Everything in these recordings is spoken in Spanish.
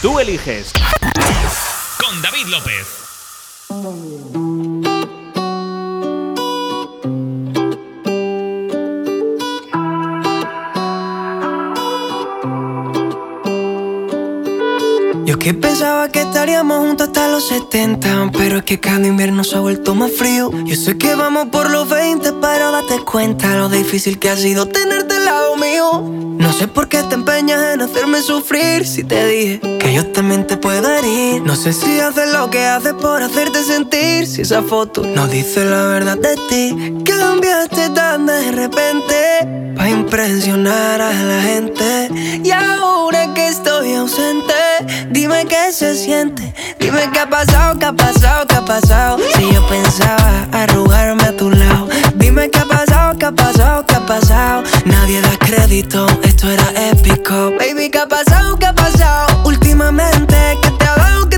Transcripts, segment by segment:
Tú eliges. Con David López. Yo que pensaba que estaríamos juntos hasta los 70 Pero es que cada invierno se ha vuelto más frío Yo sé que vamos por los 20 Pero date cuenta lo difícil que ha sido tenerte al lado mío No sé por qué te empeñas en hacerme sufrir Si te dije que yo también te puedo herir. No sé si haces lo que haces por hacerte sentir Si esa foto no dice la verdad de ti. Cambiaste tan de repente Pa' impresionar a la gente. Y ahora que estoy ausente Dime qué se siente, dime qué ha pasado, qué ha pasado, qué ha pasado. Si yo pensaba arrugarme a tu lado, dime qué ha pasado, qué ha pasado, qué ha pasado. Nadie da crédito, esto era épico. Baby, qué ha pasado, qué ha pasado. Últimamente, ¿qué te ha dado, qué?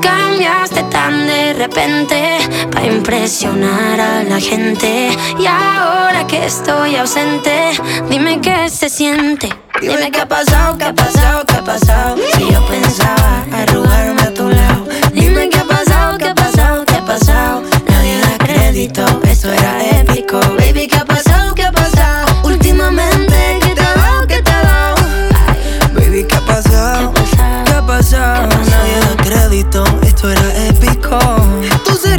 Cambiaste tan de repente para impresionar a la gente. Y ahora que estoy ausente, dime qué se siente. Dime qué ha pasado, qué ha pasado, qué ha pasado. Si yo pensaba arrugarme a tu lado. Dime qué ha pasado, qué ha pasado, qué ha pasado. Nadie da crédito, esto era épico. Baby,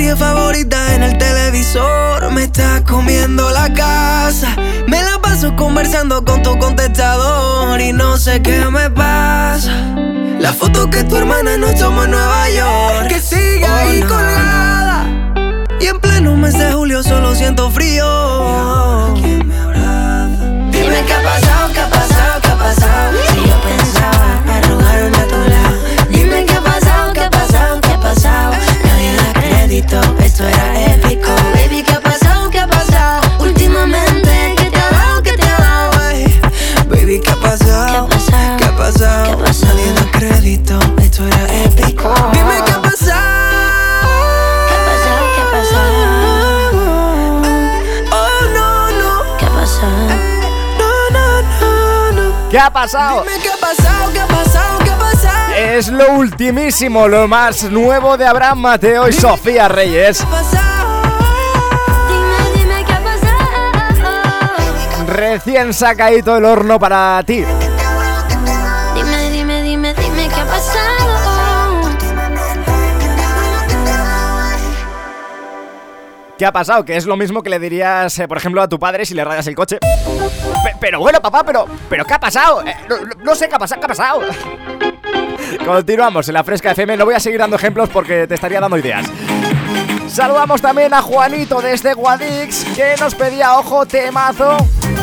serie favorita en el televisor me está comiendo la casa. Me la paso conversando con tu contestador y no sé qué me pasa. La foto que tu hermana nos tomó en Nueva York, que sigue ahí colgada. Y en pleno mes de julio solo siento frío. ¿Quién me abraza? Dime qué ha pasado, qué ha pasado, qué ha pasado. Esto era épico. Baby, qué ha pasado, qué ha pasado. Últimamente, ¿qué te ha dado, qué te ha dado? Baby, ¿qué ha pasado? ¿Qué ha pasado? Nadie da crédito, esto era épico. Dime qué ha pasado. ¿Qué ha pasado, qué ha pasado? Oh, Es lo ultimísimo, lo más nuevo de Abraham Mateo y Sofía Reyes. ¿Qué ha pasado? Dime, dime qué ha pasado. Recién sacadito el horno para ti. Dime, dime, dime, dime qué ha pasado. ¿Qué ha pasado? Que es lo mismo que le dirías, eh, por ejemplo, a tu padre si le rayas el coche. Pe- pero bueno, papá, pero, pero ¿qué ha pasado? Eh, no, no- no sé qué ha pasado, ¿qué ha pasado? Continuamos en la Fresca FM. No voy a seguir dando ejemplos porque te estaría dando ideas. Saludamos también a Juanito desde Guadix, que nos pedía ojo temazo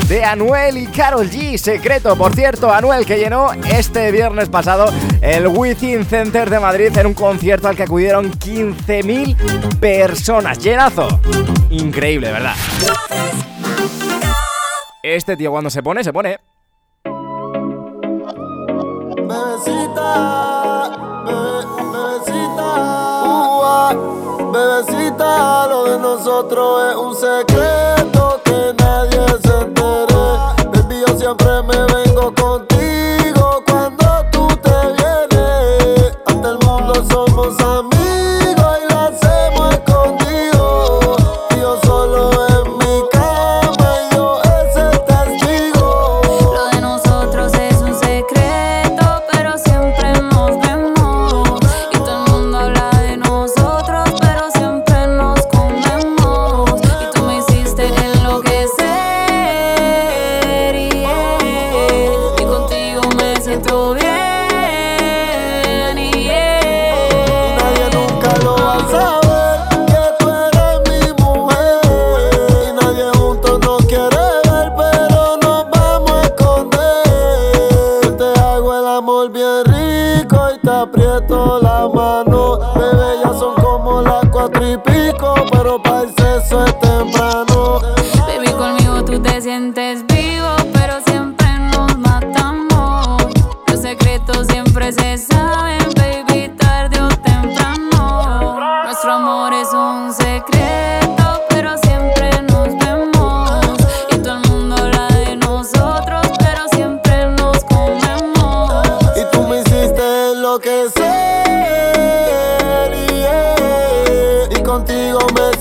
de Anuel y Carol G. Secreto, por cierto, Anuel que llenó este viernes pasado el Within Center de Madrid en un concierto al que acudieron 15.000 personas. Llenazo. Increíble, verdad. Este tío cuando se pone, se pone. Bebecita, bebecita, lo de nosotros es un secreto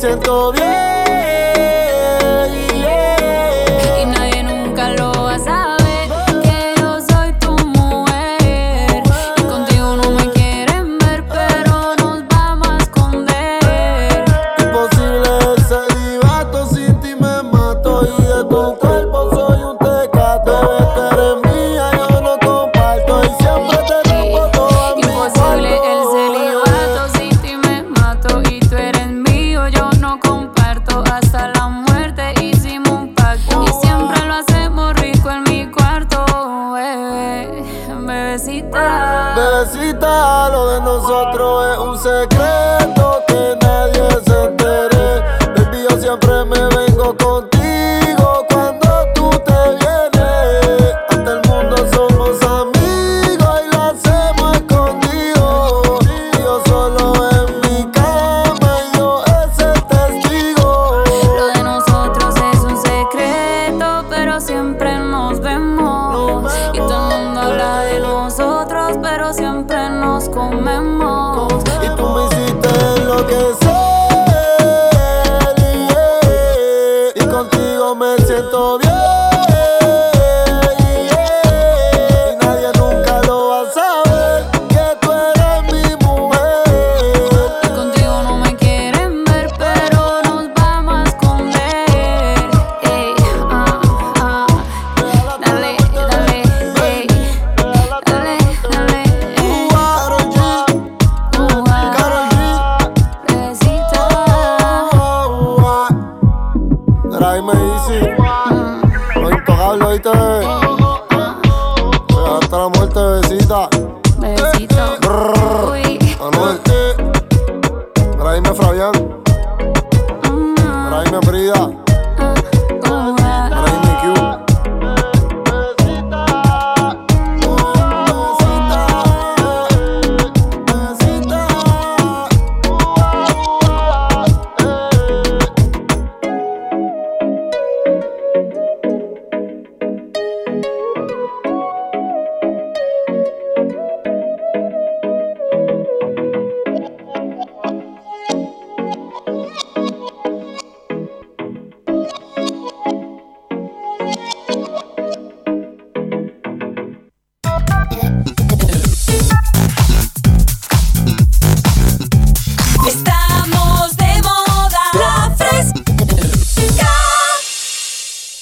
siento bien.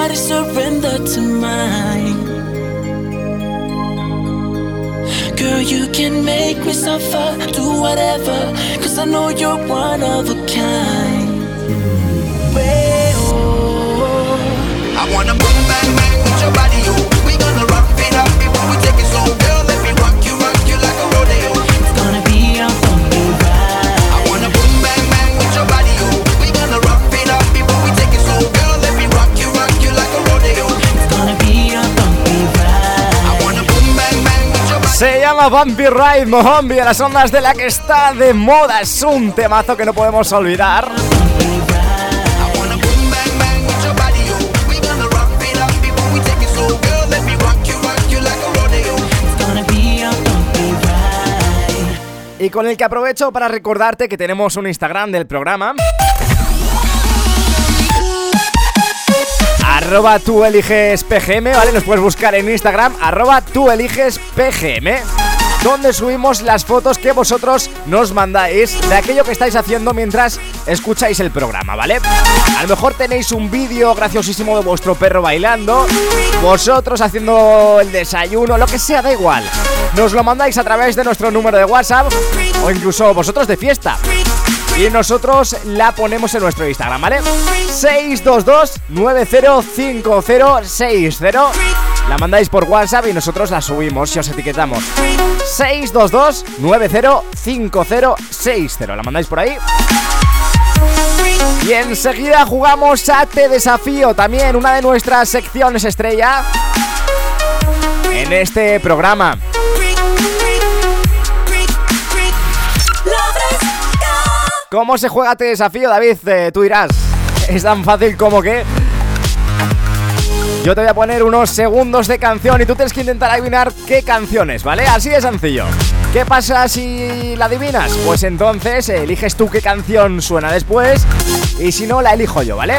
Body surrender to mine. Girl, you can make me suffer, do whatever, cause I know you're one of a kind. Way, oh, oh, oh. I wanna boom bang bang with your body, yo. Se llama Bumpy Ride Mohombi a las ondas de la que está de moda. Es un temazo que no podemos olvidar. Y con el que aprovecho para recordarte que tenemos un Instagram del programa. Arroba tú eliges PGM, ¿vale? Nos puedes buscar en Instagram, arroba tú eliges PGM. Donde subimos las fotos que vosotros nos mandáis de aquello que estáis haciendo mientras escucháis el programa, ¿vale? A lo mejor tenéis un vídeo graciosísimo de vuestro perro bailando, vosotros haciendo el desayuno, lo que sea, da igual. Nos lo mandáis a través de nuestro número de WhatsApp o incluso vosotros de fiesta. Y nosotros la ponemos en nuestro Instagram, ¿vale? 622-905060. La mandáis por WhatsApp y nosotros la subimos si os etiquetamos. 622-905060. La mandáis por ahí. Y enseguida jugamos a Te Desafío, también una de nuestras secciones estrella en este programa. ¿Cómo se juega Te Desafío, David? Eh, tú dirás, es tan fácil como que... Yo te voy a poner unos segundos de canción y tú tienes que intentar adivinar qué canciones, ¿vale? Así de sencillo. ¿Qué pasa si la adivinas? Pues entonces eliges tú qué canción suena después y si no, la elijo yo, ¿vale?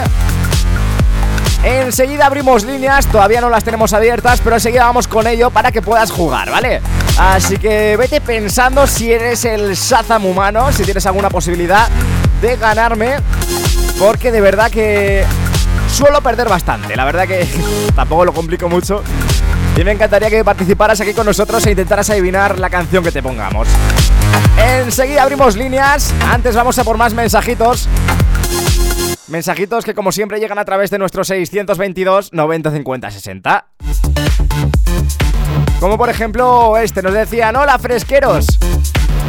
Enseguida abrimos líneas, todavía no las tenemos abiertas, pero enseguida vamos con ello para que puedas jugar, ¿vale? Así que vete pensando si eres el Shazam humano, si tienes alguna posibilidad de ganarme, porque de verdad que suelo perder bastante, la verdad que tampoco lo complico mucho. Y me encantaría que participaras aquí con nosotros e intentaras adivinar la canción que te pongamos. Enseguida abrimos líneas, antes vamos a por más mensajitos. Mensajitos que como siempre llegan a través de nuestro 622 90 50 60. Como por ejemplo este, nos decían, hola fresqueros.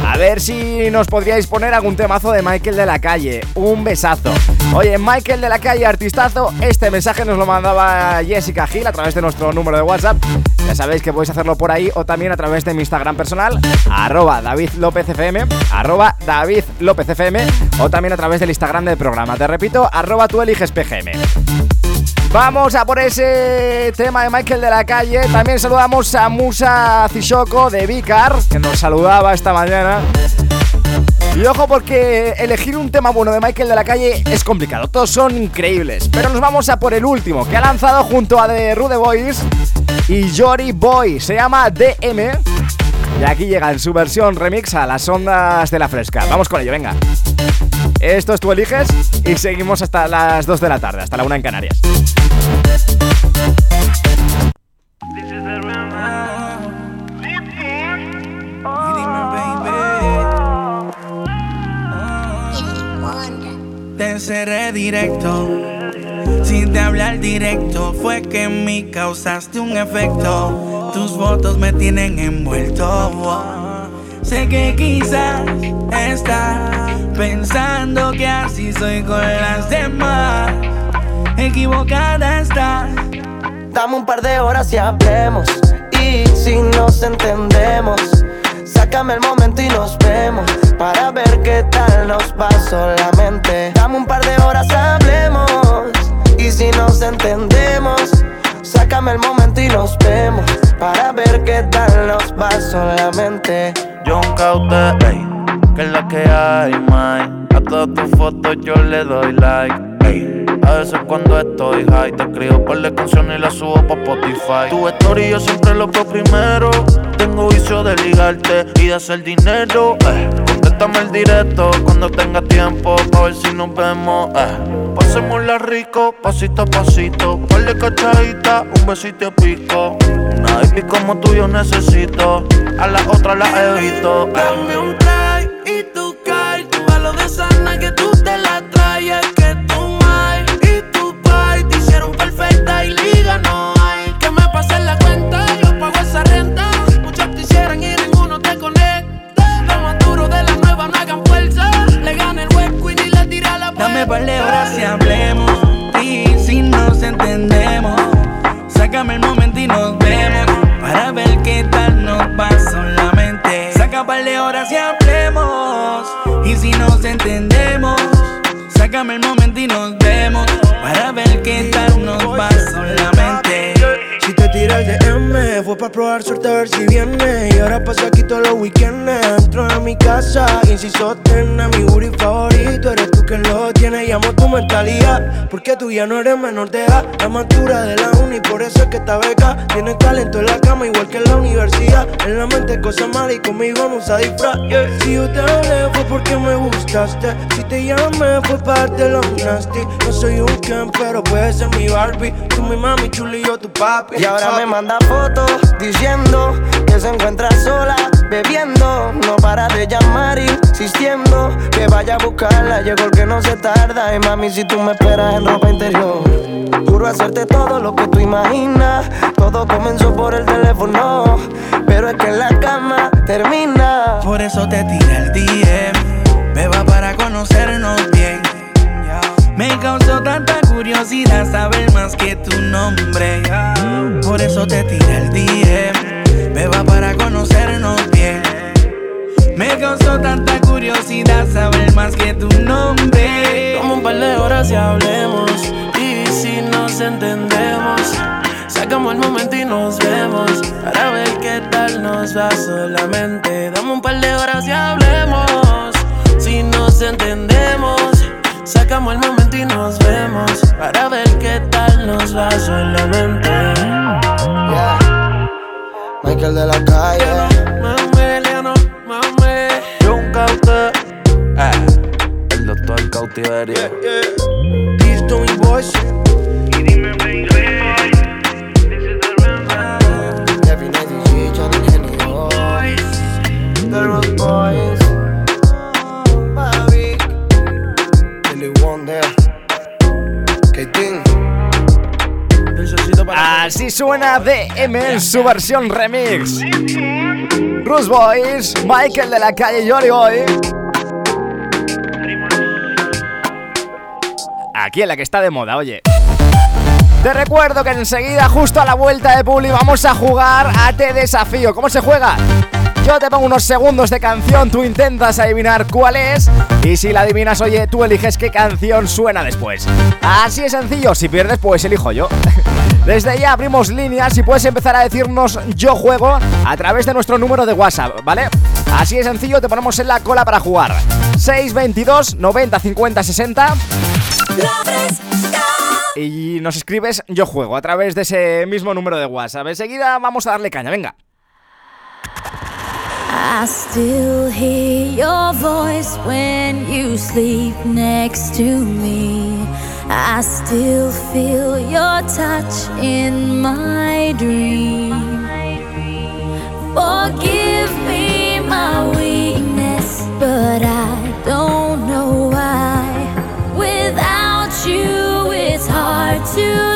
A ver si nos podríais poner algún temazo de Michael de la Calle. Un besazo. Oye, Michael de la Calle, artistazo. Este mensaje nos lo mandaba Jessica Gil a través de nuestro número de WhatsApp. Ya sabéis que podéis hacerlo por ahí o también a través de mi Instagram personal, arroba David López arroba David López o también a través del Instagram del programa. Te repito, arroba tú eliges PGM. Vamos a por ese tema de Michael de la calle. También saludamos a Musa Cishoko de Vicar, que nos saludaba esta mañana. Y ojo porque elegir un tema bueno de Michael de la calle es complicado, todos son increíbles. Pero nos vamos a por el último, que ha lanzado junto a The Rude Boys y Jory Boy. Se llama DM. Y aquí llega en su versión remix a las ondas de la fresca. Vamos con ello, venga. Esto es Tú Eliges y seguimos hasta las 2 de la tarde, hasta la 1 en Canarias. Te seré directo, sin te hablar directo. Fue que en mí causaste un efecto. Tus fotos me tienen envuelto. Sé que quizás estás pensando que así soy con las demás. Equivocada estás. Dame un par de horas y hablemos. Y si nos entendemos, sácame el momento y nos vemos. Para ver qué tal nos va solamente. Dame un par de horas, hablemos. Y si nos entendemos, sácame el momento y nos vemos. Para ver qué tal nos va solamente. John Caute, ey, que es la que hay, man. A todas tus fotos yo le doy like. A veces cuando estoy high te escribo por la canción y la subo pa' Spotify. Tu story yo siempre lo veo primero. Tengo vicio de ligarte y de hacer dinero, eh. Contéstame el directo cuando tenga tiempo pa' ver si nos vemos, eh. Pasémosla rico, pasito a pasito. Ponle cachadita, un besito pico. Una baby como tú yo necesito. A la otra la evito. eh. Dame par de horas y hablemos. Y si nos entendemos, sácame el momento y nos vemos. Para ver qué tal nos va solamente. Saca par de horas y hablemos. Y si nos entendemos, sácame el momento y nos vemos. Para ver qué tal para probar suerte a ver si viene. Y ahora paso aquí todos los weekends. Dentro de mi casa, inciso terna, mi booty favorito. Eres tú quien lo tiene, llamo tu mentalidad. Porque tú ya no eres menor de edad. La más dura de la uni, por eso es que esta beca. Tienes talento en la cama, igual que en la universidad. En la mente cosas malas y conmigo no usa disfraz. Si yo te hablé fue porque me gustaste. Si te llamé fue para darte los nasty. No soy un Ken, pero puedes ser mi Barbie. Tú mi mami chula y yo tu papi. Y ahora me manda fotos diciendo que se encuentra sola, bebiendo. No para de llamar, insistiendo que vaya a buscarla. Llegó el que no se tarda. Y mami, si tú me esperas en ropa interior. Juro hacerte todo lo que tú imaginas. Todo comenzó por el teléfono. Pero es que en la cama termina. Por eso te tira el DM. Me va para conocernos bien. Me causó tanta curiosidad saber más que tu nombre. Por eso te tira el DM. Me va para conocernos bien. Me causó tanta curiosidad saber más que tu nombre. Como un par de horas y hablemos. Y si nos entendemos, sacamos el momento y nos vemos. Para ver qué tal nos va solamente. Dame un par de horas y hablemos. Si nos entendemos, sacamos el momento y nos vemos. Para ver qué tal nos va solamente. Michael de la calle. Mame, Leano, mame. John Caute, eh. El doctor cautiverio. Tony Boys. Every Así suena DM en su versión remix. Bruce Boys, Michael de la calle Jolly Boy. Aquí en la que está de moda, oye. Te recuerdo que enseguida, justo a la vuelta de Publi, vamos a jugar a Te Desafío. ¿Cómo se juega? Yo te pongo unos segundos de canción, tú intentas adivinar cuál es y si la adivinas, oye, tú eliges qué canción suena después. Así es sencillo, si pierdes, pues elijo yo. Desde ya abrimos líneas y puedes empezar a decirnos yo juego a través de nuestro número de WhatsApp, ¿vale? Así de sencillo, te ponemos en la cola para jugar. 622 90 50 60 y nos escribes yo juego a través de ese mismo número de WhatsApp. Enseguida vamos a darle caña, venga. Next to me. I still feel your touch in my dream. Forgive me my weakness, but I don't know why. Without you, it's hard to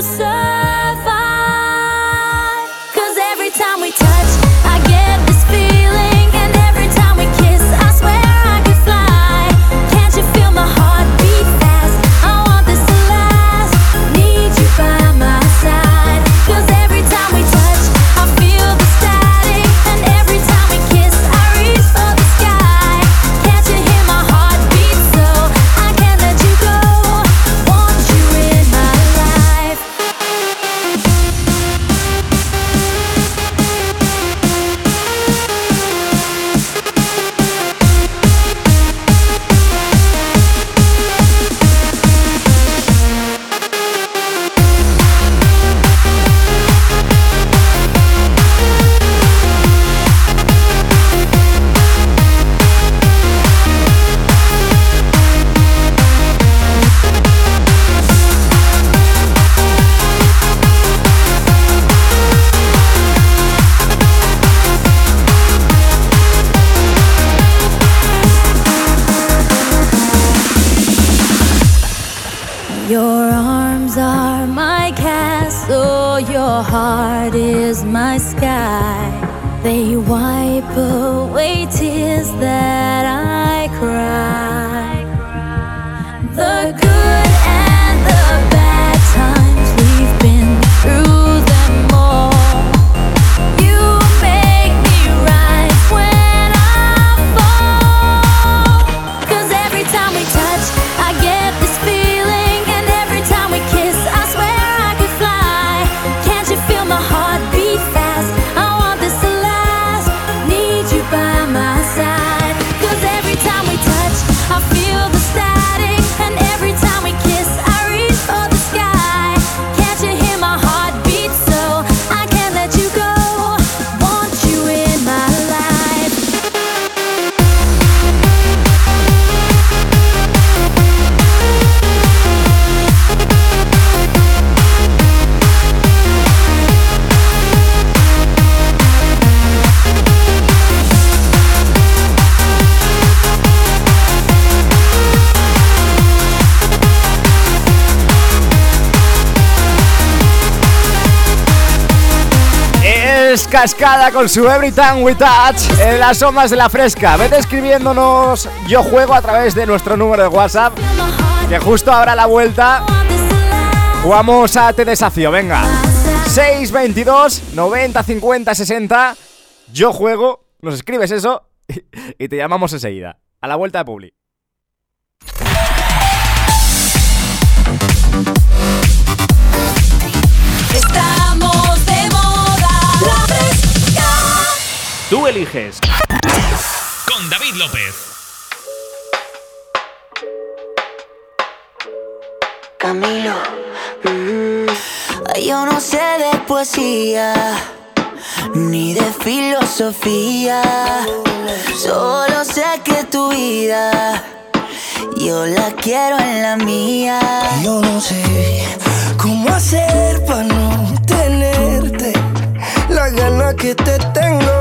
Cascada con su Every Time We Touch en las ondas de la fresca. Vete escribiéndonos Yo Juego a través de nuestro número de WhatsApp, que justo ahora la vuelta jugamos a Te Desafío. Venga, 622 90 50 60. Yo Juego, nos escribes eso y te llamamos enseguida. A la vuelta de Publi. Tú eliges. Con David López. Camilo. Mm, yo no sé de poesía. Ni de filosofía. Solo sé que tu vida. Yo la quiero en la mía. Yo no sé cómo hacer para no tenerte la gana que te tengo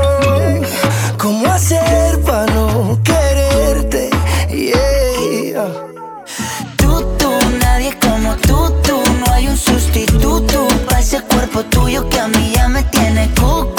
¿Cómo hacer para no quererte? Yeah. Tú, tú, nadie como tú, tú. No hay un sustituto para ese cuerpo tuyo que a mí ya me tiene cucu.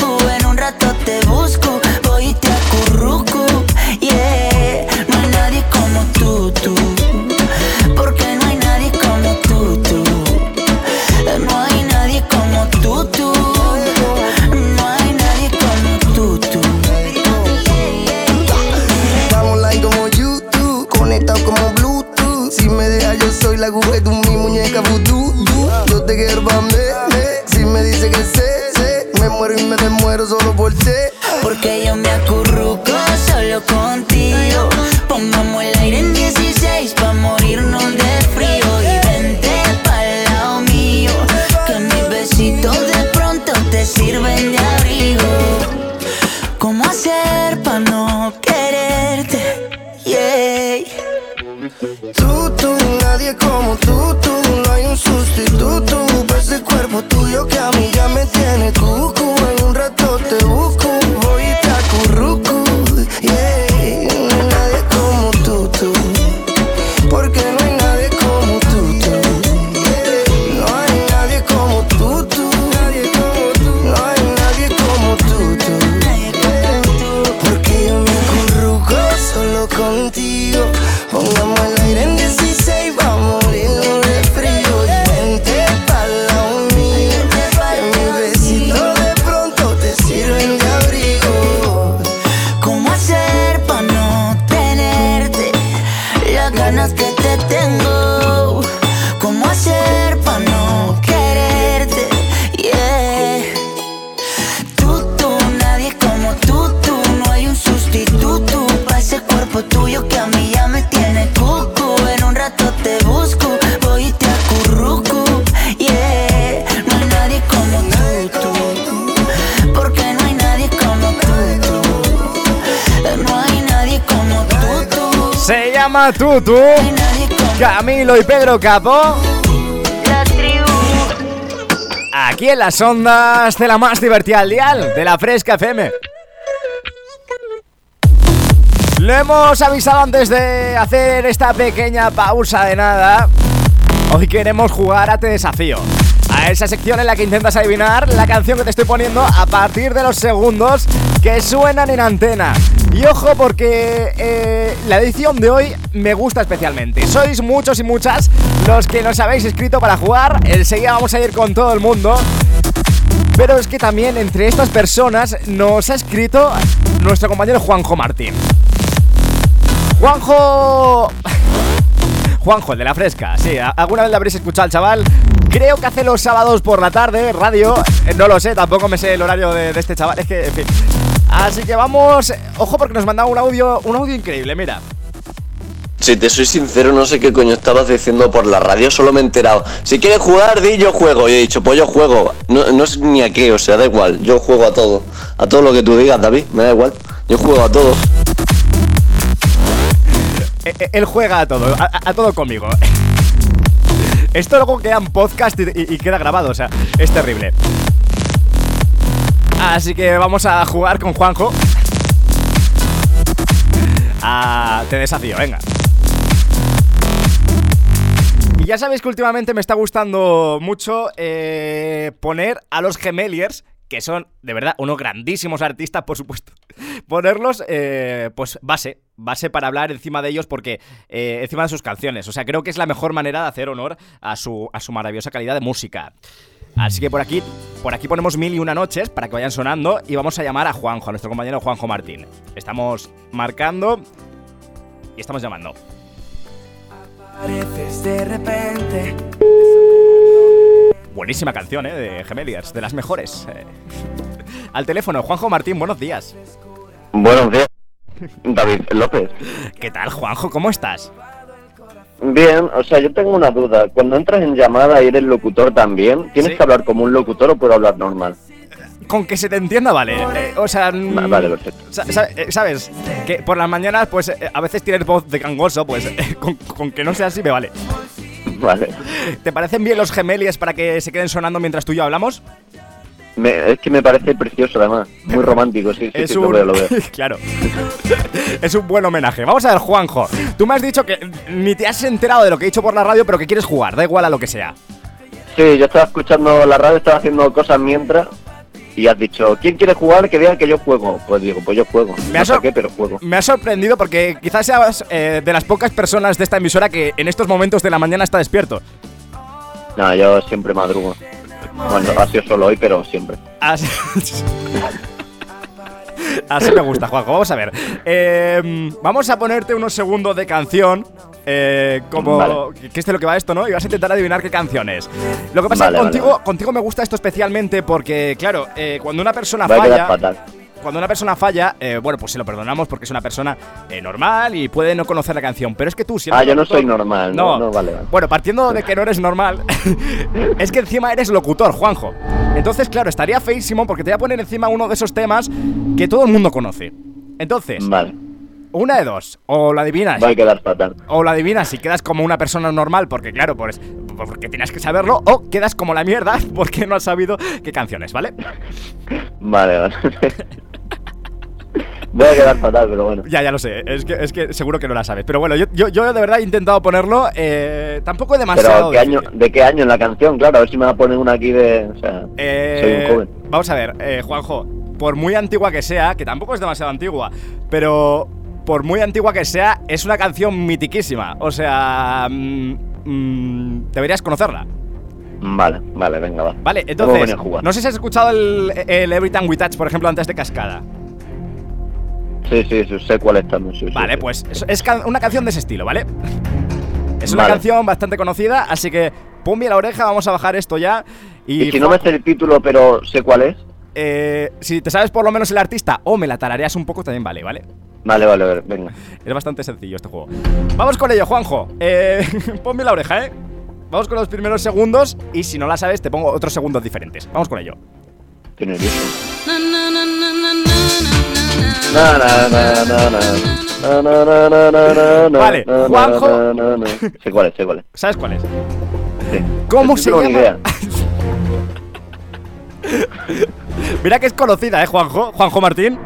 Tutu, Camilo y Pedro Capo. Aquí en las ondas de la más divertida al dial, de la Fresca FM. Lo hemos avisado antes de hacer esta pequeña pausa de nada. Hoy queremos jugar a Te Desafío. A esa sección en la que intentas adivinar la canción que te estoy poniendo a partir de los segundos que suenan en antena. Y ojo porque eh, la edición de hoy me gusta especialmente. Sois muchos y muchas los que nos habéis escrito para jugar. Enseguida vamos a ir con todo el mundo. Pero es que también entre estas personas nos ha escrito nuestro compañero Juanjo Martín. Juanjo... Juanjo, el de la fresca. Sí, alguna vez le habréis escuchado al chaval. Creo que hace los sábados por la tarde, radio. Eh, no lo sé, tampoco me sé el horario de, de este chaval. Es que, en fin. Así que vamos. Ojo, porque nos mandaba un audio, un audio increíble, mira. Si te soy sincero, no sé qué coño estabas diciendo por la radio, solo me he enterado. Si quieres jugar, di yo juego. Y he dicho, pues yo juego. No, no sé ni a qué, o sea, da igual. Yo juego a todo. A todo lo que tú digas, David, me da igual. Yo juego a todo. Eh, eh, Él juega a todo, a, a todo conmigo. Esto luego queda en podcast y, y- y queda grabado, o sea, es terrible. Así que vamos a jugar con Juanjo. Ah, te desafío, venga. Y ya sabéis que últimamente me está gustando mucho eh, poner a los Gemeliers, que son de verdad unos grandísimos artistas, por supuesto, ponerlos, eh, pues base, base para hablar encima de ellos, porque eh, encima de sus canciones. O sea, creo que es la mejor manera de hacer honor a su, a su maravillosa calidad de música. Así que por aquí, por aquí ponemos mil y una noches para que vayan sonando y vamos a llamar a Juanjo, a nuestro compañero Juanjo Martín. Estamos marcando y estamos llamando. Apareces de repente. Buenísima canción, ¿eh? De Gemeliers, de las mejores. Al teléfono, Juanjo Martín, buenos días. Buenos días, David López. ¿Qué tal, Juanjo? ¿Cómo estás? Bien, o sea, yo tengo una duda. Cuando entras en llamada y eres locutor también, ¿tienes Sí. que hablar como un locutor o puedo hablar normal? Con que se te entienda, vale. Eh, o sea, Va- Vale, perfecto. eh, ¿sabes? Que por las mañanas, pues eh, a veces tienes voz de gangoso, pues eh, con, con que no sea así me vale. Vale. ¿Te parecen bien los Gemeliers para que se queden sonando mientras tú y yo hablamos? Me- es que me parece precioso además. Muy romántico, sí, sí, es sí, un... lo veo, lo veo. claro. es un buen homenaje. Vamos a ver, Juanjo. Tú me has dicho que ni te has enterado de lo que he dicho por la radio, pero que quieres jugar, da igual a lo que sea. Sí, yo estaba escuchando la radio, estaba haciendo cosas mientras y has dicho, ¿quién quiere jugar? Que diga que yo juego. Pues digo, pues yo juego. Me no ha sé qué, pero juego. Me ha sorprendido porque quizás seas eh, de las pocas personas de esta emisora que en estos momentos de la mañana está despierto. No, yo siempre madrugo. Bueno, ha sido solo hoy, pero siempre. Así, Así me gusta, Juanjo. Vamos a ver. Eh, vamos a ponerte unos segundos de canción. eh, como Vale. que es de lo que va esto, ¿no? Y vas a intentar adivinar qué canción es. Lo que pasa Vale, es que contigo, vale. contigo me gusta esto especialmente porque, claro, eh, cuando una persona falla. Cuando una persona falla, eh, bueno, pues se lo perdonamos porque es una persona eh, normal y puede no conocer la canción. Pero es que tú, si Ah, yo no soy normal. No, no, vale, vale. Bueno, partiendo de que no eres normal, es que encima eres locutor, Juanjo. Entonces, claro, estaría feísimo porque te voy a poner encima uno de esos temas que todo el mundo conoce. Entonces, Vale, una de dos, o la adivinas, va a quedar fatal. o la adivinas y quedas como una persona normal porque, claro, pues, porque tienes que saberlo, o quedas como la mierda porque no has sabido qué canciones, ¿vale? Vale, vale. Voy a quedar fatal, pero bueno. Ya, ya lo sé, es que, es que seguro que no la sabes. Pero bueno, yo, yo, yo de verdad he intentado ponerlo, eh, tampoco es demasiado. Pero ¿qué año. ¿de qué año en la canción? Claro, a ver si me va a poner una aquí de... O sea, Eh, soy un joven. Vamos a ver, eh, Juanjo, por muy antigua que sea, que tampoco es demasiado antigua, pero por muy antigua que sea, es una canción mitiquísima. O sea, mm, mm, deberías conocerla. Vale, vale, venga, va. Vale, entonces, no sé si has escuchado el, el Every Time We Touch, por ejemplo, antes de Cascada. Sí, sí, sí, sé cuál es también. sí, Vale, sí. pues es, es can- una canción de ese estilo, ¿vale? Es una Vale. canción bastante conocida, así que pon bien la oreja, vamos a bajar esto ya. Y, Y si no me sé el título, pero sé cuál es. Eh, si te sabes por lo menos el artista o me la tarareas un poco, también vale, ¿vale? Vale, vale, vale, venga. Es bastante sencillo este juego. Vamos con ello, Juanjo. Eh, ponme la oreja, ¿eh? Vamos con los primeros segundos y si no la sabes te pongo otros segundos diferentes. Vamos con ello. Nervioso. Vale, Juanjo. Sé cuál es, sé cuál es. ¿Sabes cuál es? Sí. ¿Cómo se llama? Mira que es conocida, ¿eh, Juanjo? Juanjo Martín.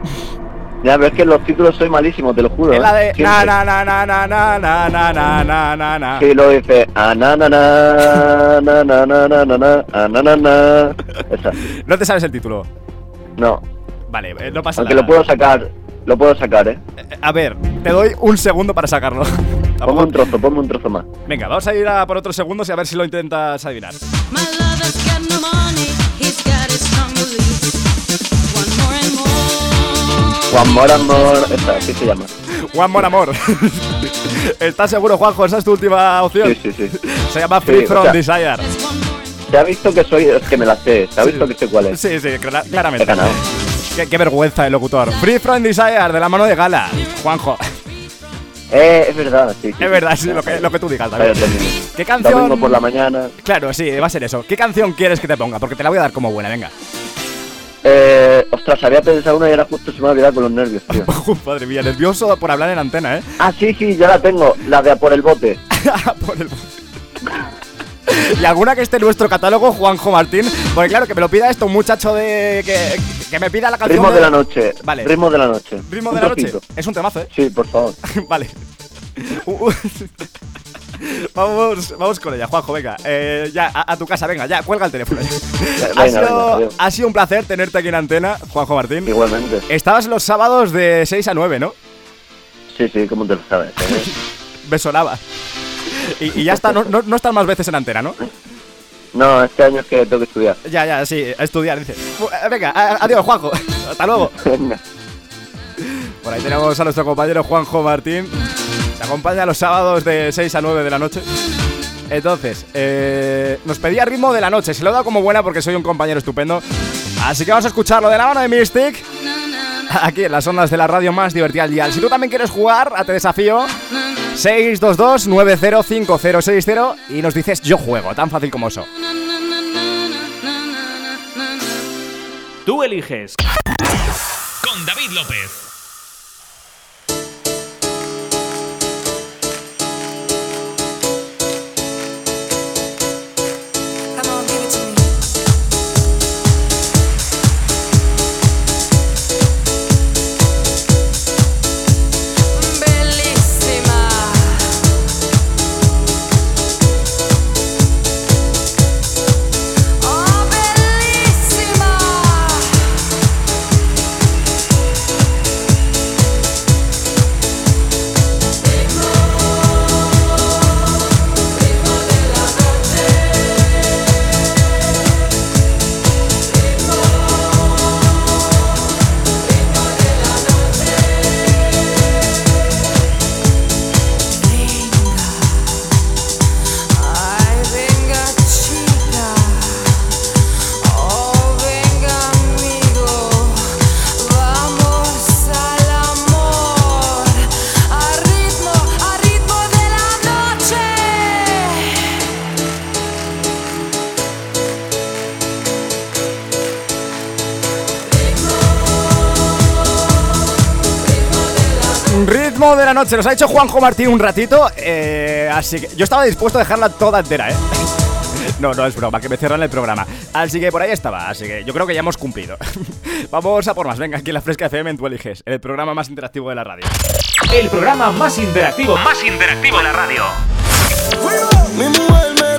Ya, pero es que los títulos soy malísimo, te lo juro. Es la ¿eh? de na na na na na na na na na na na na. Sí, lo dice. Ah, na, na, na, na, na, na, na, na, na, ah, na, na. Esa. No te sabes el título. No. Vale, eh, no pasa Aunque nada. lo puedo sacar. Lo puedo sacar, eh. Eh, A ver, te doy un segundo para sacarlo. Ponme un trozo, ponme un trozo más. Venga, vamos a ir a por otros segundos y a ver si lo intentas adivinar. My more more. Juan Mora, amor. Esa, así se llama. Juan Mon Amor. ¿Estás seguro, Juanjo? ¿Esa es tu última opción? Sí, sí, sí. Se llama Sí, Free o From sea- Desire. Se ha visto que soy. Es que me la sé. Se ha visto que sé cuál es. Sí, sí, claramente. Qué, qué vergüenza el locutor. Free From Desire, de la mano de Gala. Juanjo. Eh, es verdad, sí. sí Es verdad, sí, lo que, lo que tú digas, término. ¿Qué canción? Domingo por la mañana. Claro, sí, va a ser eso. ¿Qué canción quieres que te ponga? Porque te la voy a dar como buena, venga. Eh, ostras, había pensado una y ahora justo se me ha olvidado con los nervios, tío. Madre mía, nervioso por hablar en antena, ¿eh? Ah, sí, sí, ya la tengo. La de a por el bote. Por el- y alguna que esté en nuestro catálogo, Juanjo Martín. Porque claro, que me lo pida esto un muchacho de. que, que me pida la canción. Ritmo de la noche. Vale. Ritmo de la noche. Ritmo Un de la noche. Es un temazo, ¿eh? Sí, por favor. vale. Vamos, vamos con ella, Juanjo, venga. Eh, ya, a, a tu casa, venga, ya, cuelga el teléfono. ha, sido, venga, ha sido un placer tenerte aquí en antena, Juanjo Martín. Igualmente. Estabas los sábados de 6 a 9, ¿no? Sí, sí, ¿cómo te lo sabes? eh? Me sonaba. Y, y ya está, no, no, no estás más veces en antena, ¿no? No, este año es que tengo que estudiar. Ya, ya, sí, estudiar, dice. Eh, Venga, adiós, Juanjo. Hasta luego. Venga. Por ahí tenemos a nuestro compañero Juanjo Martín. Te acompaña los sábados de 6 a 9 de la noche. Entonces, eh, nos pedía ritmo de la noche. Se lo he dado como buena porque soy un compañero estupendo. Así que vamos a escucharlo de la mano de Mystic. Aquí en las ondas de la radio más divertida al dial. Si tú también quieres jugar a Te Desafío, 622-905060 y nos dices yo juego, tan fácil como eso. Tú eliges. Con David López. La noche, nos ha hecho Juanjo Martín un ratito, eh, así que yo estaba dispuesto a dejarla toda entera, ¿eh? No, no es broma, que me cierran el programa. Así que por ahí estaba, así que yo creo que ya hemos cumplido. Vamos a por más, venga, aquí en la Fresca FM en Tu Eliges, el programa más interactivo de la radio. El programa más interactivo, más interactivo de la radio. Mi mujer me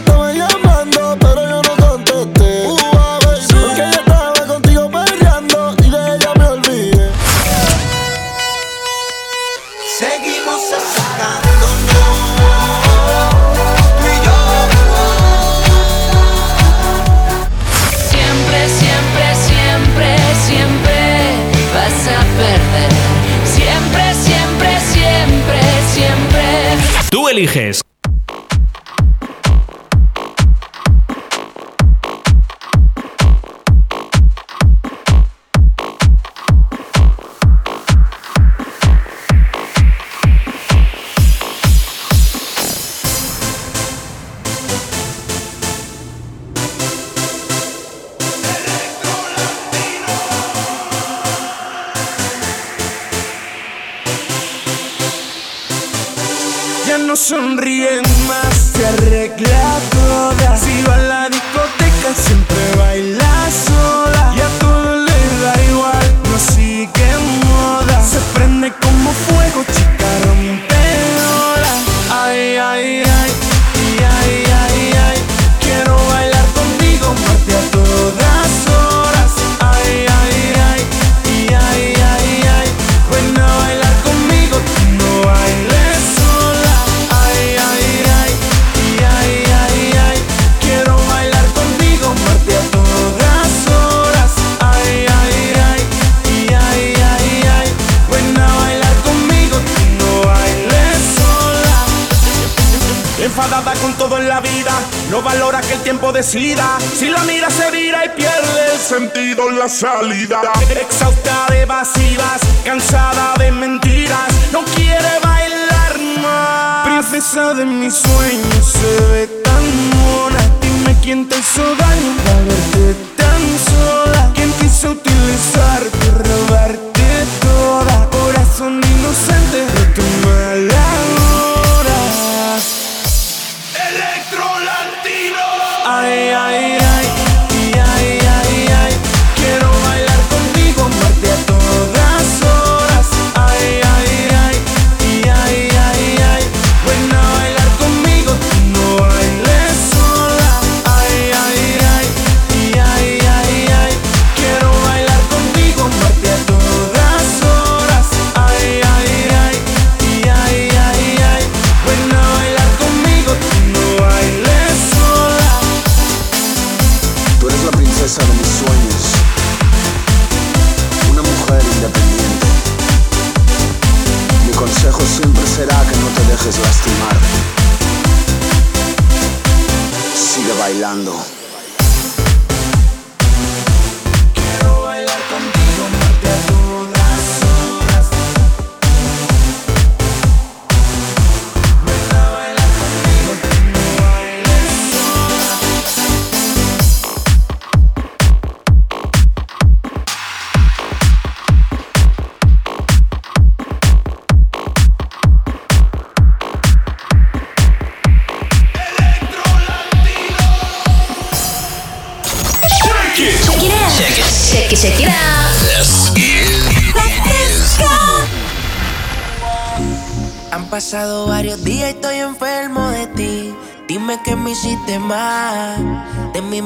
eliges. la salida. Exa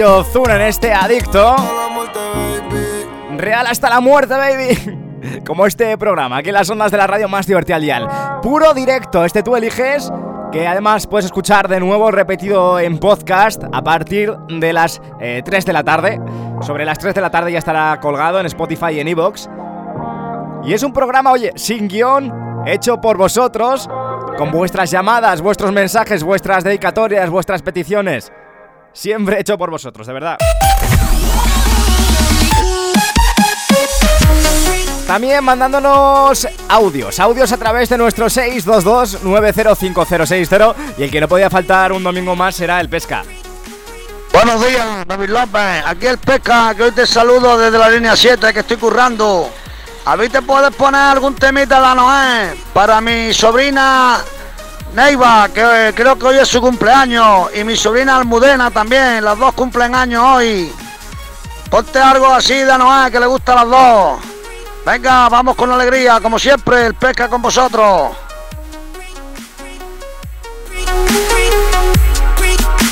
Ayozuna en este adicto. Real hasta la muerte, baby. Como este programa, aquí en las ondas de la radio más divertida al dial. Puro directo, este tú eliges, que además puedes escuchar de nuevo repetido en podcast a partir de las eh, 3 de la tarde. Sobre las 3 de la tarde ya estará colgado en Spotify y en Evox. Y es un programa, oye, sin guion, hecho por vosotros, con vuestras llamadas, vuestros mensajes, vuestras dedicatorias, vuestras peticiones. Siempre hecho por vosotros, de verdad. También mandándonos audios, audios a través de nuestro 622-905060 y el que no podía faltar un domingo más será el Pesca. Buenos días, David López. Aquí el Pesca, que hoy te saludo desde la línea 7, que estoy currando. A mí te puedes poner algún temita de Noé para mi sobrina Neiva, que creo que hoy es su cumpleaños, y mi sobrina Almudena también, las dos cumplen años hoy. Ponte algo así de Noé, que le gusta a las dos. Venga, vamos con alegría, como siempre, el Pesca con vosotros.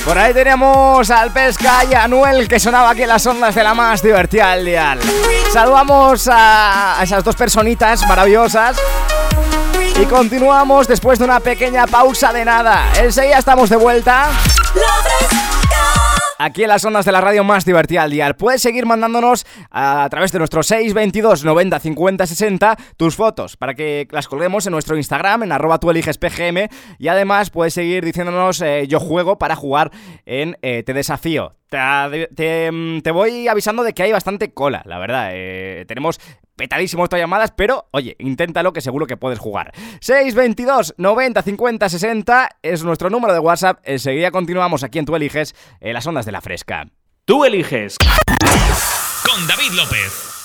Por ahí tenemos al Pesca y a Anuel que sonaba aquí en las ondas de la más divertida del dial. Saludamos a esas dos personitas maravillosas. Y continuamos después de una pequeña pausa de nada. Enseguida estamos de vuelta. Aquí en las ondas de la radio más divertida al dial. Puedes seguir mandándonos a, través de nuestro 622 90 50 60 tus fotos para que las colguemos en nuestro Instagram, en arroba tú PGM. Y además puedes seguir diciéndonos eh, yo juego para jugar en eh, Te Desafío. Mm, te voy avisando de que hay bastante cola, la verdad. Eh, tenemos petadísimo estas llamadas, pero oye, inténtalo que seguro que puedes jugar. 622 90 50 60 es nuestro número de WhatsApp. Enseguida continuamos aquí en Tú Eliges, en las ondas de la fresca. Tú eliges. Con David López.